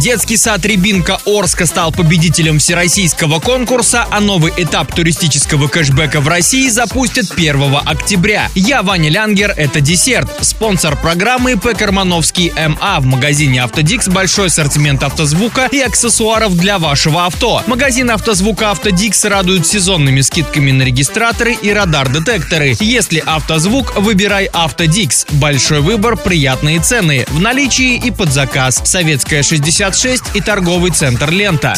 Детский сад Рябинка Орска стал победителем всероссийского конкурса, а новый этап туристического кэшбэка в России запустят 1 октября. Я Ваня Лянгер, это десерт. Спонсор программы ИП Кармановский МА. В магазине Автодикс большой ассортимент автозвука и аксессуаров для вашего авто. Магазин автозвука Автодикс радует сезонными скидками на регистраторы и радар-детекторы. Если автозвук, выбирай Автодикс. Большой выбор, приятные цены. В наличии и под заказ. Советская 66 и торговый центр «Лента».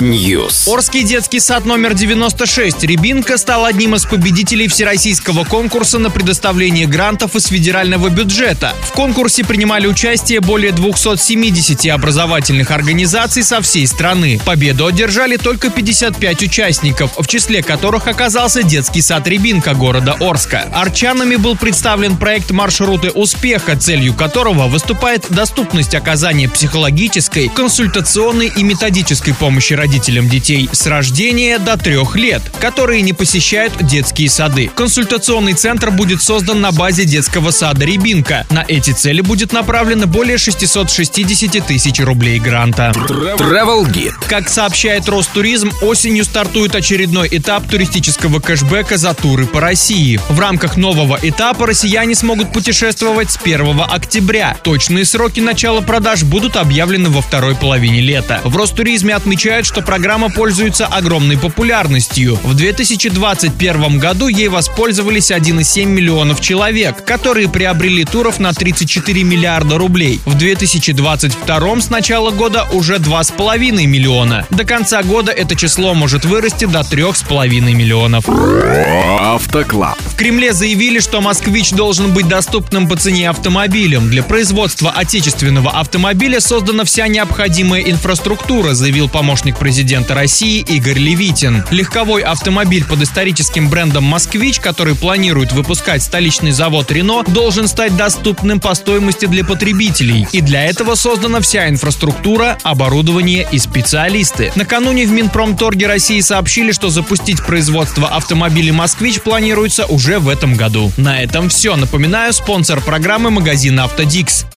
News. Орский детский сад номер 96 «Рябинка» стал одним из победителей всероссийского конкурса на предоставление грантов из федерального бюджета. В конкурсе принимали участие более 270 образовательных организаций со всей страны. Победу одержали только 55 участников, в числе которых оказался детский сад «Рябинка» города Орска. Арчанами был представлен проект «Маршруты успеха», целью которого выступает доступность оказания психологической, консультационной и методической помощи родителям детей с рождения до трех лет, которые не посещают детские сады. Консультационный центр будет создан на базе детского сада «Рябинка». На эти цели будет направлено более 660 тысяч рублей гранта. Travel Guide. Как сообщает Ростуризм, осенью стартует очередной этап туристического кэшбэка за туры по России. В рамках нового этапа россияне смогут путешествовать с 1 октября. Точные сроки начала продаж будут объявлены во второй половине лета. В Ростуризме отмечают, что программа пользуется огромной популярностью. В 2021 году ей воспользовались 1,7 миллионов человек, которые приобрели туров на 34 миллиарда рублей. В 2022 с начала года уже 2,5 миллиона. До конца года это число может вырасти до 3,5 миллионов. Автоклаб. Кремле заявили, что «Москвич» должен быть доступным по цене автомобилем. Для производства отечественного автомобиля создана вся необходимая инфраструктура, заявил помощник президента России Игорь Левитин. Легковой автомобиль под историческим брендом «Москвич», который планирует выпускать столичный завод «Рено», должен стать доступным по стоимости для потребителей. И для этого создана вся инфраструктура, оборудование и специалисты. Накануне в Минпромторге России сообщили, что запустить производство автомобилей «Москвич» планируется уже в этом году. На этом все. Напоминаю, спонсор программы магазин «Автодикс».